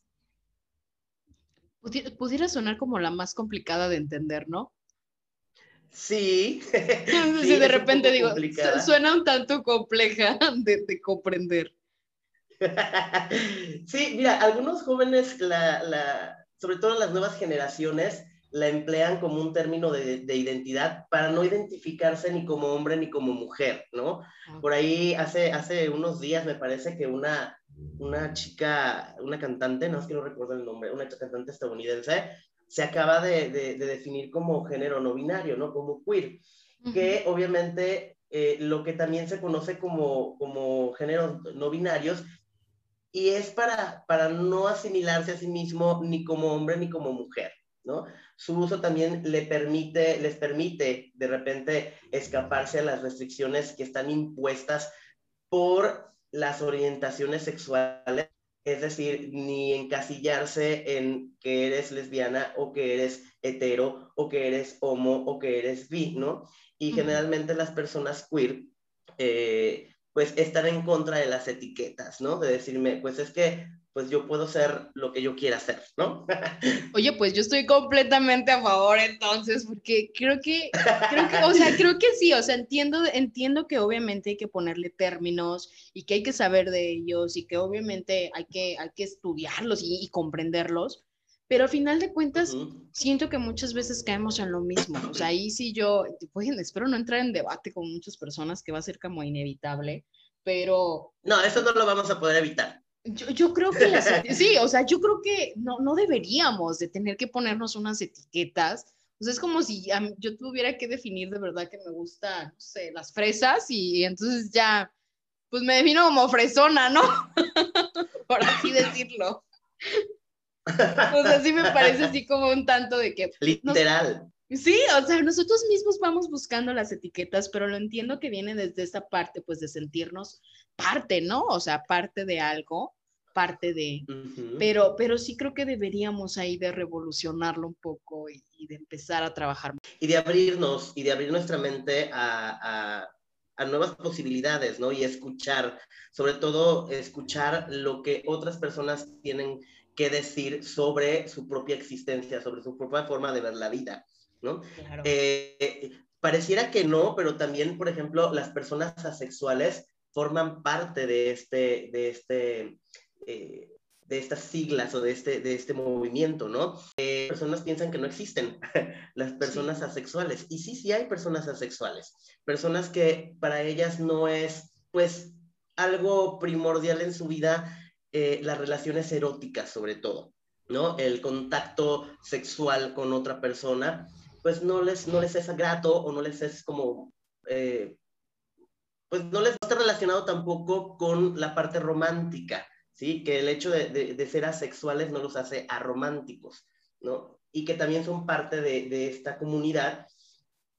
pudiera sonar como la más complicada de entender, ¿no? Sí. (laughs) (laughs) sí de repente digo, suena un tanto compleja (laughs) de, comprender. sí, mira, algunos jóvenes, la, sobre todo las nuevas generaciones, la emplean como un término de, de, identidad para no identificarse ni como hombre ni como mujer, ¿no? Por ahí hace, hace unos días me parece que una, una chica, una cantante, no es que no recuerdo el nombre, una cantante estadounidense, se acaba de, de, definir como género no binario, ¿no? Como queer, que obviamente eh, lo que también se conoce como, como géneros no binarios, y es para, para no asimilarse a sí mismo ni como hombre ni como mujer, ¿no? Su uso también le permite, les permite de repente escaparse a las restricciones que están impuestas por las orientaciones sexuales, es decir, ni encasillarse en que eres lesbiana o que eres hetero o que eres homo o que eres bi, ¿no? Y generalmente las personas queer, eh, pues están en contra de las etiquetas, ¿no? De decirme, pues es que pues yo puedo ser lo que yo quiera ser, ¿no? (laughs) Oye, pues yo estoy completamente a favor entonces, porque creo que, creo que, o sea, creo que sí, o sea, entiendo, entiendo que obviamente hay que ponerle términos y que hay que saber de ellos y que obviamente hay que, hay que estudiarlos y, comprenderlos, pero al final de cuentas siento que muchas veces caemos en lo mismo, o sea, ahí sí yo, bueno, espero no entrar en debate con muchas personas que va a ser como inevitable, pero... No, eso no lo vamos a poder evitar yo, yo creo que sí, o sea, yo creo que no, no deberíamos de tener que ponernos unas etiquetas. O sea, es como si yo tuviera que definir de verdad que me gustan, no sé, las fresas y entonces ya, pues me defino como fresona, ¿no? (laughs) Por así decirlo. O sea, sí me parece así como un tanto de que... Literal. sí, o sea, nosotros mismos vamos buscando las etiquetas, pero lo entiendo que viene desde esa parte, pues de sentirnos parte, ¿no? O sea, parte de algo parte de, pero, pero sí creo que deberíamos ahí de revolucionarlo un poco y, de empezar a trabajar. Y de abrirnos, y de abrir nuestra mente a, a nuevas posibilidades, ¿no? Y escuchar, sobre todo escuchar lo que otras personas tienen que decir sobre su propia existencia, sobre su propia forma de ver la vida, ¿no? Eh, pareciera que no, pero también, por ejemplo, las personas asexuales forman parte de este, de este, eh, de estas siglas o de este, de este movimiento, ¿no? Eh, personas piensan que no existen (laughs) las personas asexuales. Y sí, sí hay personas asexuales. Personas que para ellas no es, pues, algo primordial en su vida eh, las relaciones eróticas, sobre todo, ¿no? El contacto sexual con otra persona, pues no les, no les es grato o no les es como... Eh, pues no les está relacionado tampoco con la parte romántica, ¿sí? Que el hecho de, ser asexuales no los hace arománticos, ¿no? Y que también son parte de, esta comunidad.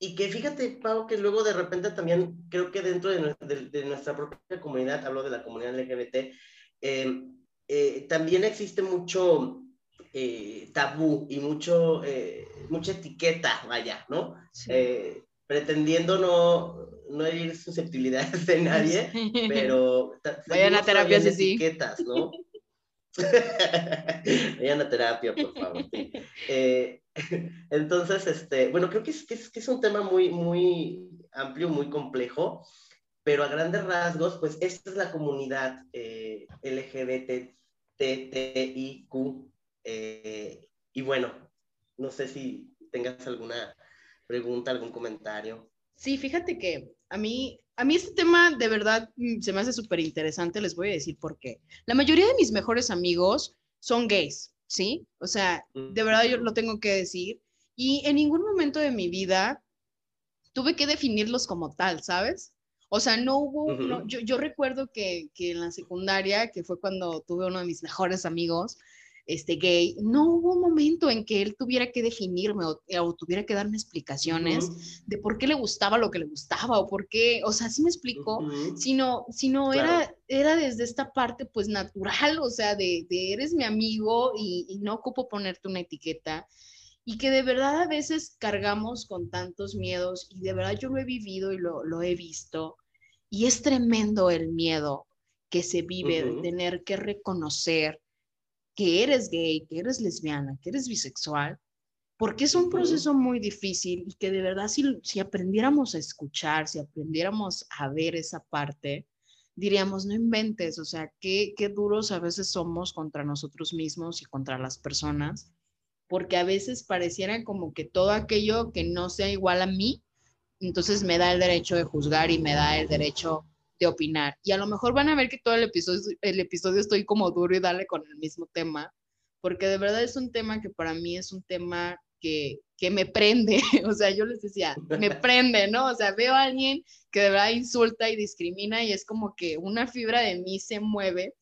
Y que fíjate, Pau, que luego de repente también creo que dentro de, nuestra propia comunidad, hablo de la comunidad LGBT, eh, eh, también existe mucho eh, tabú y mucho, mucha etiqueta, vaya, ¿no? Pretendiendo no, no herir susceptibilidades de nadie, (laughs) pero vayan a terapia sí, etiquetas, ¿no? (laughs) vayan a terapia, por favor. Eh, entonces, este, bueno, creo que es, que es, que es un tema muy, muy amplio, muy complejo, pero a grandes rasgos, pues esta es la comunidad eh, LGBTTIQ. Eh, y bueno, no sé si tengas alguna pregunta, algún comentario. Sí, fíjate que a mí, a mí este tema de verdad mm, se me hace súper interesante, les voy a decir por qué. La mayoría de mis mejores amigos son gays, ¿sí? O sea, de verdad yo lo tengo que decir. Y en ningún momento de mi vida tuve que definirlos como tal, ¿sabes? O sea, no hubo, yo, yo, recuerdo que, que, en la secundaria, que fue cuando tuve uno de mis mejores amigos, este gay, no hubo un momento en que él tuviera que definirme o, tuviera que darme explicaciones de por qué le gustaba lo que le gustaba o por qué, o sea, sí me explico, sino, sino era, era desde esta parte pues natural, o sea, de, eres mi amigo y, no ocupo ponerte una etiqueta. Y que de verdad a veces cargamos con tantos miedos y de verdad yo lo he vivido y lo, lo he visto. Y es tremendo el miedo que se vive de tener que reconocer que eres gay, que eres lesbiana, que eres bisexual, porque es un proceso muy difícil y que de verdad si, si aprendiéramos a escuchar, si aprendiéramos a ver esa parte, diríamos, no inventes, o sea, qué, qué duros a veces somos contra nosotros mismos y contra las personas, porque a veces pareciera como que todo aquello que no sea igual a mí, entonces me da el derecho de juzgar y me da el derecho de opinar. Y a lo mejor van a ver que todo el episodio, el episodio estoy como duro y dale con el mismo tema, porque de verdad es un tema que para mí es un tema que, que me prende, (laughs) o sea, yo les decía, me (laughs) prende, ¿no? O sea, veo a alguien que de verdad insulta y discrimina y es como que una fibra de mí se mueve.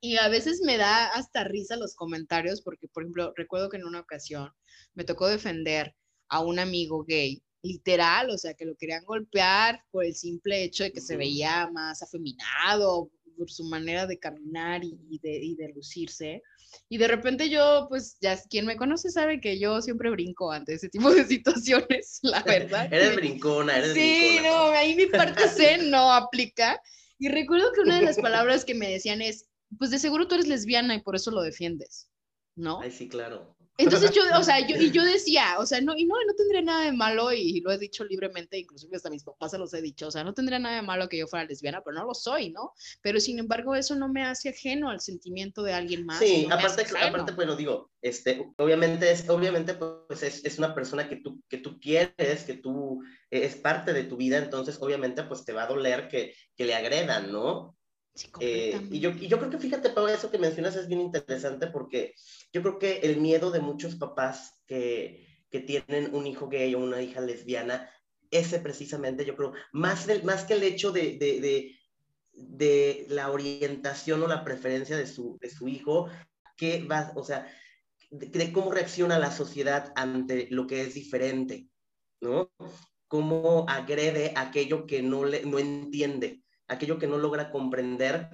Y a veces me da hasta risa los comentarios, porque, por ejemplo, recuerdo que en una ocasión me tocó defender a un amigo gay literal, o sea, que lo querían golpear por el simple hecho de que se veía más afeminado, por su manera de caminar y, de, lucirse. Y de repente yo, pues ya quien me conoce sabe que yo siempre brinco ante ese tipo de (laughs) situaciones, la verdad. eres brincona, eres sí, no, ahí mi parte C (laughs) no aplica. Y recuerdo que una de las (laughs) palabras que me decían es, pues de seguro tú eres lesbiana y por eso lo defiendes, ¿no? Ay, sí, claro. Entonces yo, o sea, yo, y yo (laughs) decía, o sea, no, y no, no tendría nada de malo, y lo he dicho libremente, inclusive hasta mis papás se los he dicho, o sea, no tendría nada de malo que yo fuera lesbiana, pero no lo soy, ¿no? Pero sin embargo, eso no me hace ajeno al sentimiento de alguien más. Sí, aparte, aparte, bueno, digo, este, obviamente, es, obviamente, pues es, es, una persona que tú, que tú quieres, que tú, eh, es parte de tu vida, entonces, obviamente, pues te va a doler que, que le agredan, ¿no? Eh, y, yo, y yo creo que fíjate, Pau, eso que mencionas es bien interesante porque yo creo que el miedo de muchos papás que, que tienen un hijo gay o una hija lesbiana, ese precisamente, yo creo, más, del, más que el hecho de, de, de, la orientación o la preferencia de su, de su hijo, que va, o sea, de, cómo reacciona la sociedad ante lo que es diferente, ¿no? Cómo agrede aquello que no, le, no entiende aquello que no logra comprender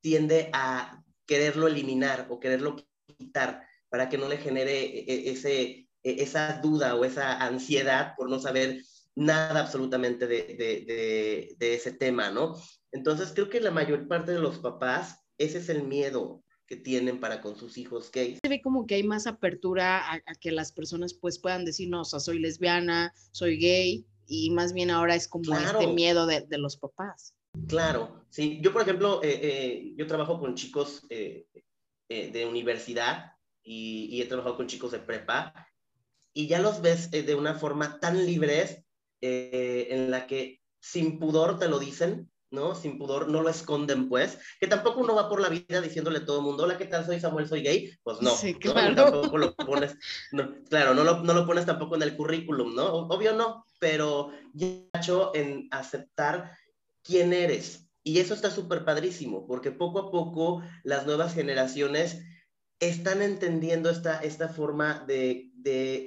tiende a quererlo eliminar o quererlo quitar para que no le genere e, e, ese, e, esa duda o esa ansiedad por no saber nada absolutamente de, ese tema, ¿no? Entonces creo que la mayor parte de los papás, ese es el miedo que tienen para con sus hijos gays. Se ve como que hay más apertura a, que las personas pues puedan decir, no, o sea, soy lesbiana, soy gay, y más bien ahora es como este miedo de, los papás. Claro, sí. Yo, por ejemplo, eh, eh, yo trabajo con chicos eh, de universidad y, y, he trabajado con chicos de prepa y ya los ves de una forma tan libres en la que sin pudor te lo dicen ¿no? Sin pudor, no lo esconden, pues, que tampoco uno va por la vida diciéndole a todo el mundo, hola, ¿qué tal? Soy Samuel, soy gay. Pues no, sí, claro. tampoco lo pones, claro, no lo, no lo, pones tampoco en el currículum, ¿no? Obvio no, pero ya hecho en aceptar quién eres. Y eso está súper padrísimo, porque poco a poco las nuevas generaciones están entendiendo esta, esta forma de,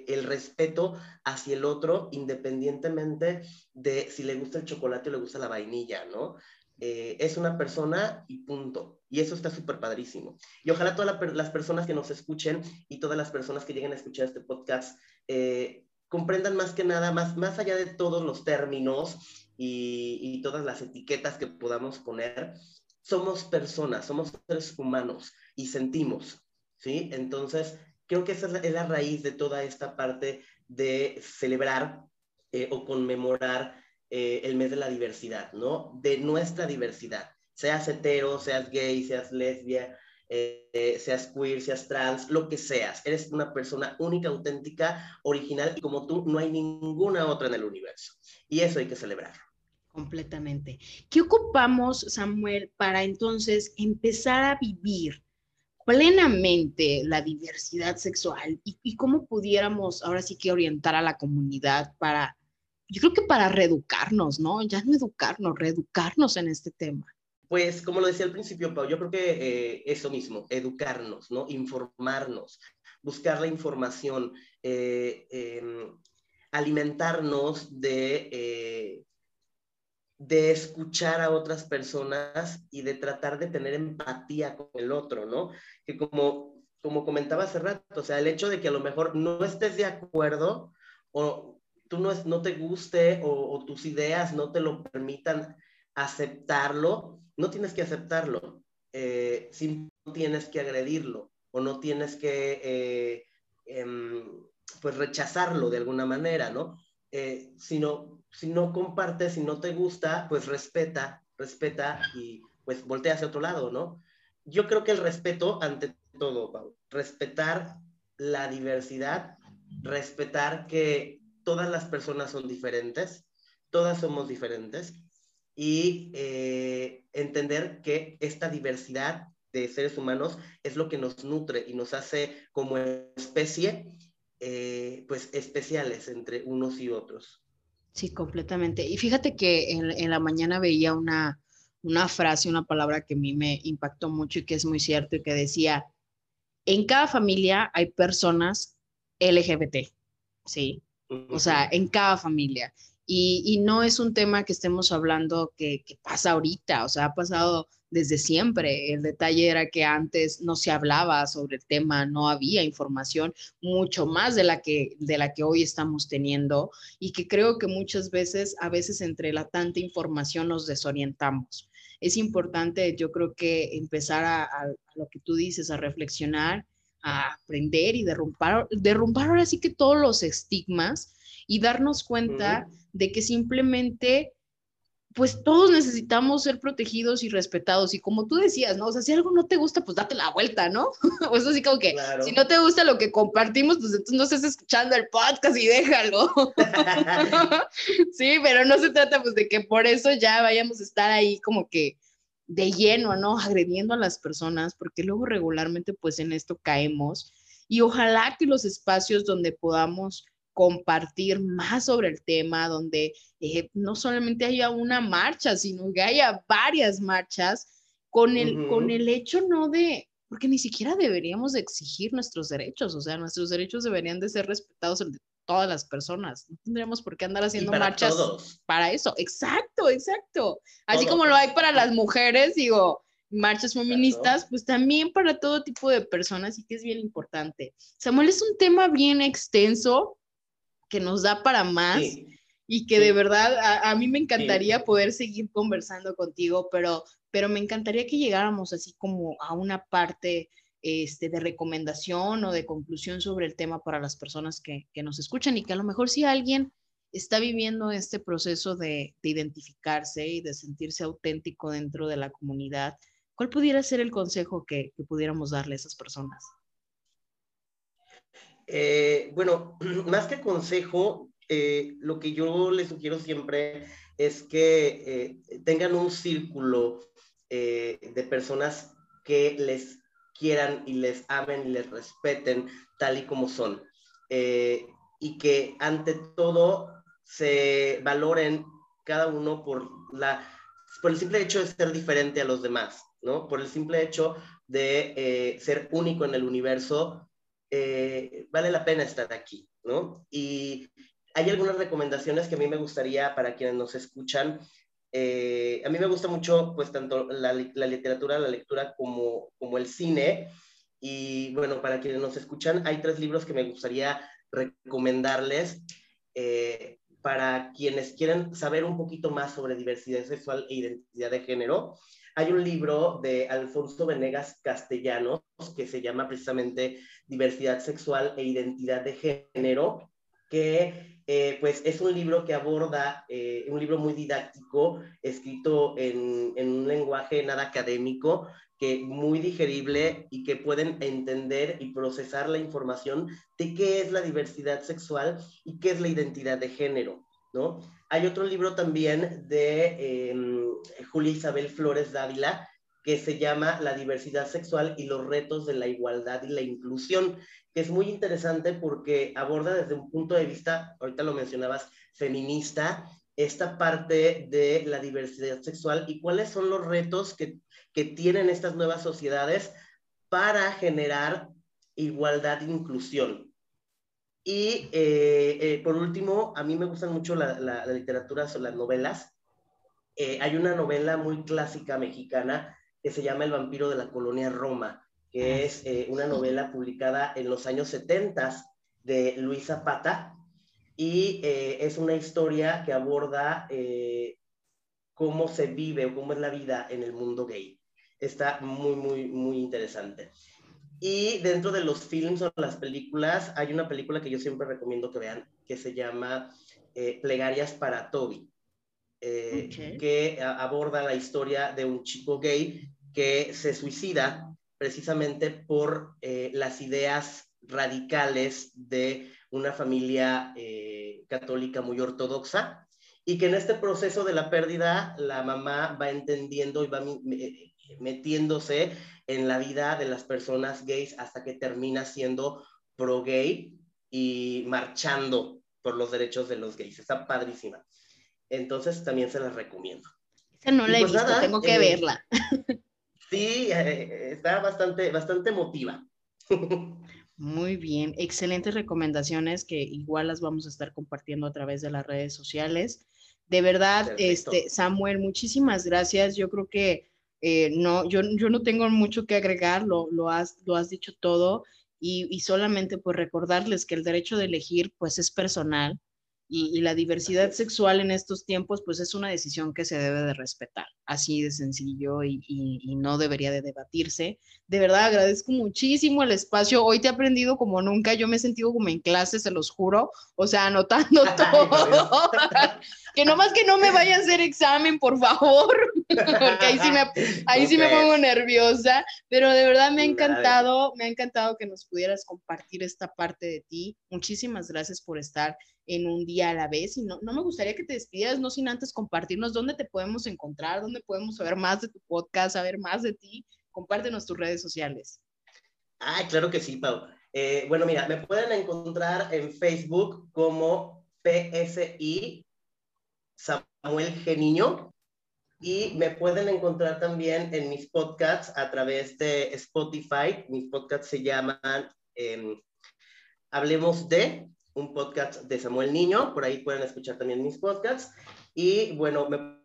el respeto hacia el otro, independientemente de si le gusta el chocolate o le gusta la vainilla, ¿no? Eh, es una persona y punto. Y eso está súper padrísimo. Y ojalá todas las personas que nos escuchen y todas las personas que lleguen a escuchar este podcast eh, comprendan más que nada, más, más allá de todos los términos y, y todas las etiquetas que podamos poner, somos personas, somos seres humanos y sentimos. ¿sí? Entonces, creo que esa es la, raíz de toda esta parte de celebrar eh, o conmemorar eh, el mes de la diversidad, ¿no? De nuestra diversidad. Seas hetero, seas gay, seas lesbia, eh, seas queer, seas trans, lo que seas. Eres una persona única, auténtica, original y como tú no hay ninguna otra en el universo. Y eso hay que celebrar. Completamente. ¿Qué ocupamos, Samuel, para entonces empezar a vivir plenamente la diversidad sexual y, cómo pudiéramos ahora sí que orientar a la comunidad para, yo creo que para reeducarnos, ¿no? Ya no educarnos, reeducarnos en este tema. Pues como lo decía al principio, Pau, yo creo que eh, eso mismo, educarnos, ¿no? Informarnos, buscar la información, eh, em, alimentarnos de eh, de escuchar a otras personas y de tratar de tener empatía con el otro, ¿no? Que como, como comentaba hace rato, o sea, el hecho de que a lo mejor no estés de acuerdo o tú no, no te guste o, tus ideas no te lo permitan aceptarlo, no tienes que aceptarlo, eh, no tienes que agredirlo o no tienes que eh, em, pues rechazarlo de alguna manera, ¿no? Eh, si no compartes, si no te gusta, pues respeta, respeta y pues voltea hacia otro lado, ¿no? Yo creo que el respeto ante todo, Pau, respetar la diversidad, respetar que todas las personas son diferentes, todas somos diferentes y eh, entender que esta diversidad de seres humanos es lo que nos nutre y nos hace como especie, eh, pues especiales entre unos y otros. Sí, completamente. Y fíjate que en, la mañana veía una, una frase, una palabra que a mí me impactó mucho y que es muy cierto y que decía, en cada familia hay personas LGBT, ¿sí? O sea, en cada familia. Y, no es un tema que estemos hablando que, que, pasa ahorita, o sea, ha pasado desde siempre. El detalle era que antes no se hablaba sobre el tema, no había información mucho más de la que, de la que hoy estamos teniendo y que creo que muchas veces, a veces entre la tanta información nos desorientamos. Es importante, yo creo que empezar a, lo que tú dices, a reflexionar, a aprender y derrumbar, derrumbar ahora sí que todos los estigmas y darnos cuenta de que simplemente pues todos necesitamos ser protegidos y respetados. Y como tú decías, ¿no? O sea, si algo no te gusta, pues date la vuelta, ¿no? (laughs) o eso así como que, si no te gusta lo que compartimos, pues entonces no estés escuchando el podcast y déjalo. (laughs) (laughs) sí, pero no se trata pues de que por eso ya vayamos a estar ahí como que de lleno, ¿no? Agrediendo a las personas, porque luego regularmente pues en esto caemos. Y ojalá que los espacios donde podamos compartir más sobre el tema, donde eh, no solamente haya una marcha, sino que haya varias marchas con el, con el hecho no de, porque ni siquiera deberíamos exigir nuestros derechos, o sea, nuestros derechos deberían de ser respetados de todas las personas. No tendríamos por qué andar haciendo marchas para eso. Exacto, exacto. Así como lo hay para las mujeres, digo, marchas feministas, pues también para todo tipo de personas y que es bien importante. Samuel, es un tema bien extenso, que nos da para más. y que de verdad a, mí me encantaría poder seguir conversando contigo, pero, pero me encantaría que llegáramos así como a una parte este, de recomendación o de conclusión sobre el tema para las personas que, que nos escuchan y que a lo mejor si alguien está viviendo este proceso de, de, identificarse y de sentirse auténtico dentro de la comunidad, ¿cuál pudiera ser el consejo que, que pudiéramos darle a esas personas? Eh, bueno, (clears throat) más que consejo, eh, lo que yo les sugiero siempre es que eh, tengan un círculo de personas que les quieran y les amen y les respeten tal y como son. y que ante todo se valoren cada uno por, la, por el simple hecho de ser diferente a los demás, ¿no? Por el simple hecho de ser único en el universo, eh, vale la pena estar aquí, ¿no? Y hay algunas recomendaciones que a mí me gustaría para quienes nos escuchan. Eh, a mí me gusta mucho, pues, tanto la, literatura, la lectura, como, el cine. Y bueno, para quienes nos escuchan, hay tres libros que me gustaría recomendarles eh, para quienes quieren saber un poquito más sobre diversidad sexual e identidad de género. Hay un libro de Alfonso Venegas Castellanos que se llama precisamente Diversidad Sexual e Identidad de Género, que eh, pues es un libro que aborda, eh, un libro muy didáctico, escrito en, un lenguaje nada académico, que muy digerible y que pueden entender y procesar la información de qué es la diversidad sexual y qué es la identidad de género, ¿no? Hay otro libro también de em, Julia Isabel Flores Dávila que se llama La diversidad sexual y los retos de la igualdad y la inclusión, que es muy interesante porque aborda desde un punto de vista, ahorita lo mencionabas, feminista, esta parte de la diversidad sexual y cuáles son los retos que, que tienen estas nuevas sociedades para generar igualdad e inclusión. Y eh, eh, por último, a mí me gustan mucho la, la, literatura, son las novelas. Eh, hay una novela muy clásica mexicana que se llama El vampiro de la colonia Roma, que ah, es una novela publicada en los años 70 de Luis Zapata y es una historia que aborda cómo se vive o cómo es la vida en el mundo gay. Está muy, muy, muy interesante. Y dentro de los films o las películas, hay una película que yo siempre recomiendo que vean, que se llama eh, Plegarias para Toby, eh, que aborda la historia de un chico gay que se suicida precisamente por eh, las ideas radicales de una familia católica muy ortodoxa y que en este proceso de la pérdida la mamá va entendiendo y va metiéndose en la vida de las personas gays hasta que termina siendo pro gay y marchando por los derechos de los gays. Está padrísima. Entonces también se las recomiendo. Esa no la he pues visto, tengo que eh, verla. (laughs) Sí, eh, está bastante, bastante emotiva. (laughs) Muy bien, excelentes recomendaciones que igual las vamos a estar compartiendo a través de las redes sociales. De verdad, este Samuel, muchísimas gracias. Yo creo que eh, no, yo, yo no tengo mucho que agregar, lo, lo, has, lo has dicho todo y, y, solamente por recordarles que el derecho de elegir pues es personal y, la diversidad sexual en estos tiempos, pues es una decisión que se debe de respetar, así de sencillo y, y, no debería de debatirse. De verdad, agradezco muchísimo el espacio. Hoy te he aprendido como nunca, yo me he sentido como en clase, se los juro, o sea, anotando todo. (laughs) que no más que no me vaya a hacer examen, por favor, (laughs) porque ahí sí me, ahí sí me pongo nerviosa, pero de verdad me ha encantado, me ha encantado que nos pudieras compartir esta parte de ti. Muchísimas gracias por estar en un día a la vez. Y no, no me gustaría que te despidieras, no sin antes compartirnos dónde te podemos encontrar, dónde podemos saber más de tu podcast, saber más de ti. Compártenos tus redes sociales. Ah, claro que sí, Pau. Eh, bueno, mira, me pueden encontrar en Facebook como PSI Samuel Geniño y me pueden encontrar también en mis podcasts a través de Spotify. Mis podcasts se llaman em, Hablemos de un podcast de Samuel Niño, por ahí pueden escuchar también mis podcasts. Y bueno, me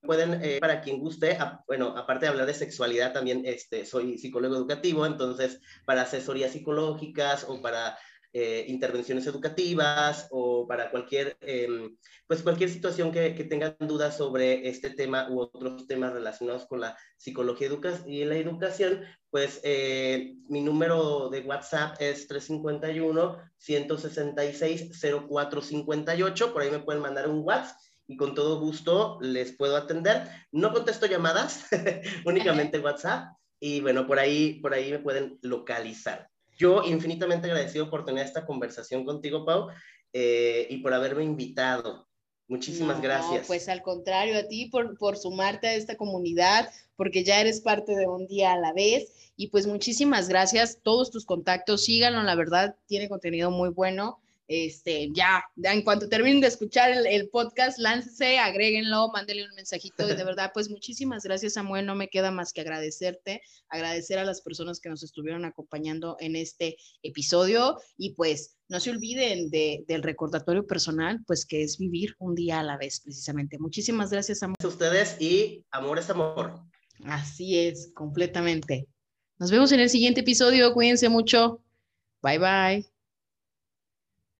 pueden, eh, para quien guste, bueno, aparte de hablar de sexualidad, también este, soy psicólogo educativo, entonces para asesorías psicológicas o para eh, intervenciones educativas o para cualquier, em, pues cualquier situación que, que, tengan dudas sobre este tema u otros temas relacionados con la psicología y la educación, pues eh, mi número de WhatsApp es 351-166-0458, por ahí me pueden mandar un WhatsApp y con todo gusto les puedo atender. No contesto llamadas, (laughs) únicamente (laughs) WhatsApp y bueno, por ahí, por ahí me pueden localizar. Yo infinitamente agradecido por tener esta conversación contigo, Pau, eh, y por haberme invitado. Muchísimas gracias. Pues al contrario, a ti por, por sumarte a esta comunidad, porque ya eres parte de un día a la vez. Y pues muchísimas gracias. Todos tus contactos, síganlo, la verdad, tiene contenido muy bueno este, ya, en cuanto terminen de escuchar el, podcast, láncese, agréguenlo, mándenle un mensajito. Y de (laughs) verdad, pues muchísimas gracias, Samuel. No me queda más que agradecerte, agradecer a las personas que nos estuvieron acompañando en este episodio. Y pues no se olviden del recordatorio personal, pues que es vivir un día a la vez, precisamente. Muchísimas gracias, Samuel. A ustedes y amor es amor. Así es, completamente. Nos vemos en el siguiente episodio. Cuídense mucho. Bye bye.